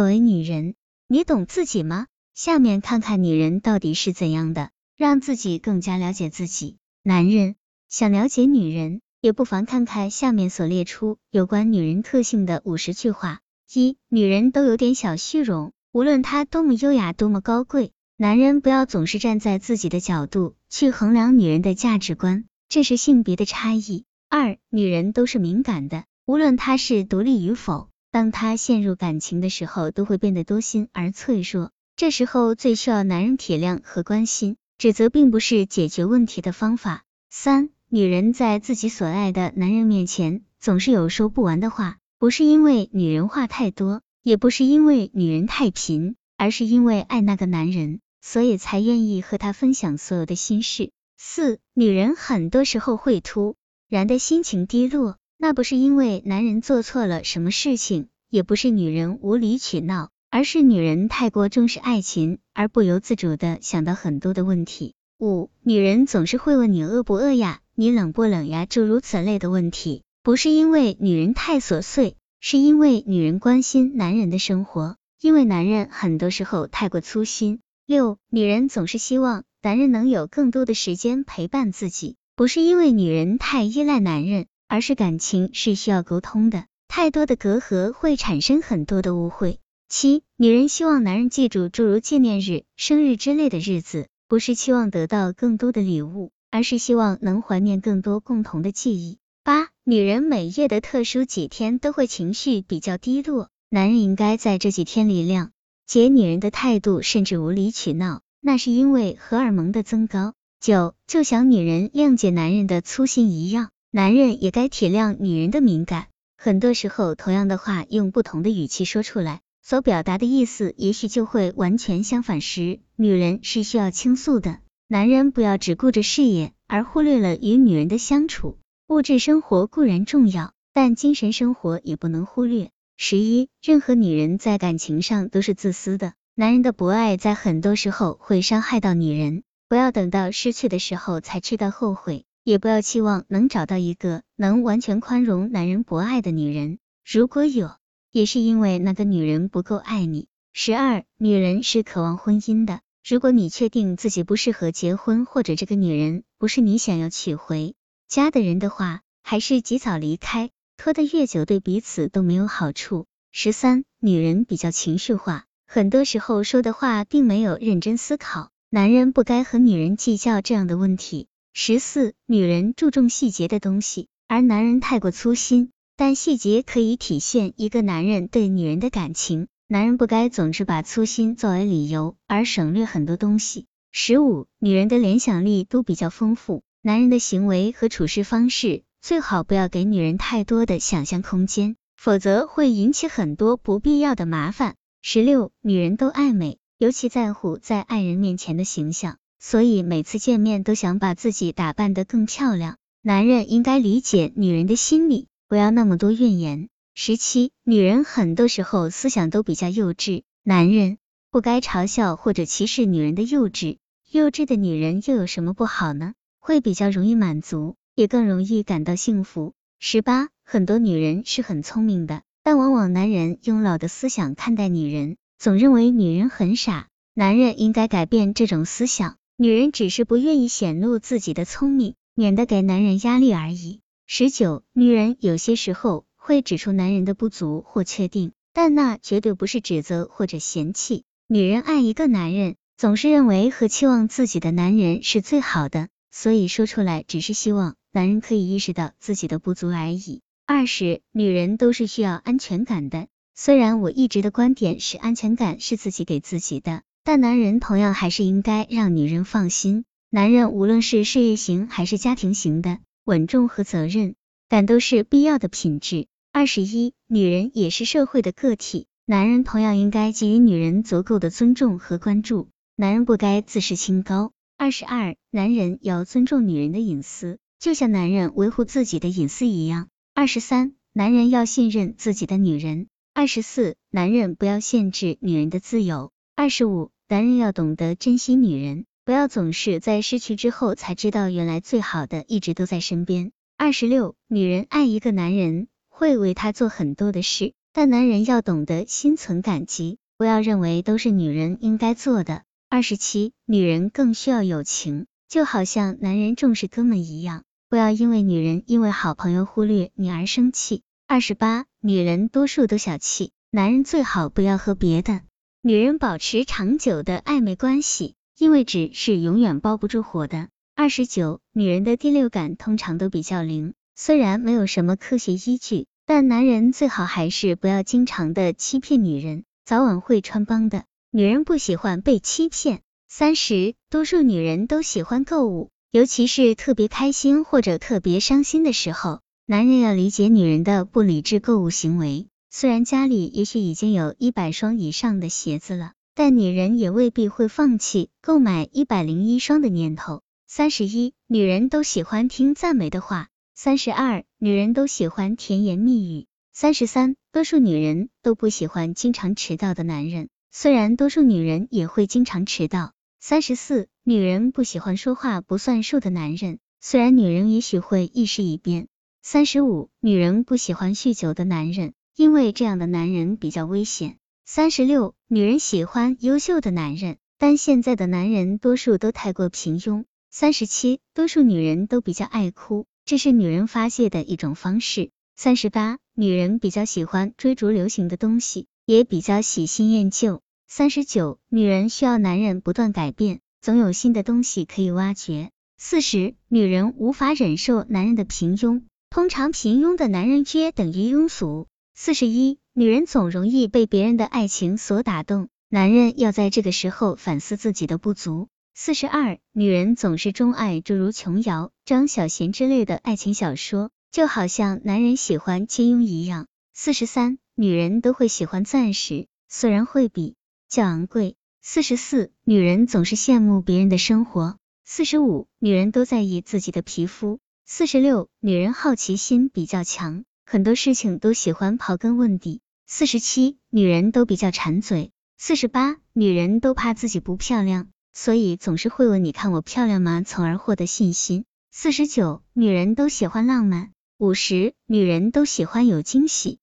作为女人，你懂自己吗？下面看看女人到底是怎样的，让自己更加了解自己。男人想了解女人，也不妨看看下面所列出有关女人特性的五十句话。一、女人都有点小虚荣，无论她多么优雅，多么高贵，男人不要总是站在自己的角度去衡量女人的价值观，这是性别的差异。二、女人都是敏感的，无论她是独立与否。当他陷入感情的时候，都会变得多心而脆弱。这时候最需要男人体谅和关心，指责并不是解决问题的方法。三，女人在自己所爱的男人面前总是有说不完的话，不是因为女人话太多，也不是因为女人太贫，而是因为爱那个男人，所以才愿意和他分享所有的心事。四，女人很多时候会突然的心情低落。那不是因为男人做错了什么事情，也不是女人无理取闹，而是女人太过重视爱情，而不由自主的想到很多的问题。五，女人总是会问你饿不饿呀，你冷不冷呀，诸如此类的问题，不是因为女人太琐碎，是因为女人关心男人的生活，因为男人很多时候太过粗心。六，女人总是希望男人能有更多的时间陪伴自己，不是因为女人太依赖男人。而是感情是需要沟通的，太多的隔阂会产生很多的误会。七，女人希望男人记住诸如纪念日、生日之类的日子，不是期望得到更多的礼物，而是希望能怀念更多共同的记忆。八，女人每月的特殊几天都会情绪比较低落，男人应该在这几天里谅解女人的态度，甚至无理取闹，那是因为荷尔蒙的增高。九，就像女人谅解男人的粗心一样。男人也该体谅女人的敏感，很多时候同样的话用不同的语气说出来，所表达的意思也许就会完全相反时，女人是需要倾诉的。男人不要只顾着事业，而忽略了与女人的相处。物质生活固然重要，但精神生活也不能忽略。十一，任何女人在感情上都是自私的，男人的不爱在很多时候会伤害到女人，不要等到失去的时候才知道后悔。也不要期望能找到一个能完全宽容男人不爱的女人，如果有，也是因为那个女人不够爱你。十二，女人是渴望婚姻的，如果你确定自己不适合结婚，或者这个女人不是你想要娶回家的人的话，还是及早离开，拖得越久对彼此都没有好处。十三，女人比较情绪化，很多时候说的话并没有认真思考，男人不该和女人计较这样的问题。十四，女人注重细节的东西，而男人太过粗心。但细节可以体现一个男人对女人的感情，男人不该总是把粗心作为理由而省略很多东西。十五，女人的联想力都比较丰富，男人的行为和处事方式最好不要给女人太多的想象空间，否则会引起很多不必要的麻烦。十六，女人都爱美，尤其在乎在爱人面前的形象。所以每次见面都想把自己打扮得更漂亮。男人应该理解女人的心理，不要那么多怨言。十七，女人很多时候思想都比较幼稚，男人不该嘲笑或者歧视女人的幼稚。幼稚的女人又有什么不好呢？会比较容易满足，也更容易感到幸福。十八，很多女人是很聪明的，但往往男人用老的思想看待女人，总认为女人很傻。男人应该改变这种思想。女人只是不愿意显露自己的聪明，免得给男人压力而已。十九，女人有些时候会指出男人的不足或缺定，但那绝对不是指责或者嫌弃。女人爱一个男人，总是认为和期望自己的男人是最好的，所以说出来只是希望男人可以意识到自己的不足而已。二十，女人都是需要安全感的，虽然我一直的观点是安全感是自己给自己的。但男人同样还是应该让女人放心。男人无论是事业型还是家庭型的，稳重和责任感都是必要的品质。二十一，女人也是社会的个体，男人同样应该给予女人足够的尊重和关注。男人不该自视清高。二十二，男人要尊重女人的隐私，就像男人维护自己的隐私一样。二十三，男人要信任自己的女人。二十四，男人不要限制女人的自由。二十五，男人要懂得珍惜女人，不要总是在失去之后才知道原来最好的一直都在身边。二十六，女人爱一个男人会为他做很多的事，但男人要懂得心存感激，不要认为都是女人应该做的。二十七，女人更需要友情，就好像男人重视哥们一样，不要因为女人因为好朋友忽略你而生气。二十八，女人多数都小气，男人最好不要和别的女人保持长久的暧昧关系，因为纸是永远包不住火的。二十九，女人的第六感通常都比较灵，虽然没有什么科学依据，但男人最好还是不要经常的欺骗女人，早晚会穿帮的。女人不喜欢被欺骗。三十，多数女人都喜欢购物，尤其是特别开心或者特别伤心的时候。男人要理解女人的不理智购物行为，虽然家里也许已经有一百双以上的鞋子了，但女人也未必会放弃购买一百零一双的念头。三十一，女人都喜欢听赞美的话。三十二，女人都喜欢甜言蜜语。三十三，多数女人都不喜欢经常迟到的男人，虽然多数女人也会经常迟到。三十四，女人不喜欢说话不算数的男人，虽然女人也许会一时一变。三十五，女人不喜欢酗酒的男人，因为这样的男人比较危险。三十六，女人喜欢优秀的男人，但现在的男人多数都太过平庸。三十七，多数女人都比较爱哭，这是女人发泄的一种方式。三十八，女人比较喜欢追逐流行的东西，也比较喜新厌旧。三十九，女人需要男人不断改变，总有新的东西可以挖掘。四十，女人无法忍受男人的平庸。通常平庸的男人约等于庸俗。四十一，女人总容易被别人的爱情所打动，男人要在这个时候反思自己的不足。四十二，女人总是钟爱诸如琼瑶、张小娴之类的爱情小说，就好像男人喜欢金庸一样。四十三，女人都会喜欢钻石，虽然会比较昂贵。四十四，女人总是羡慕别人的生活。四十五，女人都在意自己的皮肤。四十六，女人好奇心比较强，很多事情都喜欢刨根问底。四十七，女人都比较馋嘴。四十八，女人都怕自己不漂亮，所以总是会问你看我漂亮吗，从而获得信心。四十九，女人都喜欢浪漫。五十，女人都喜欢有惊喜。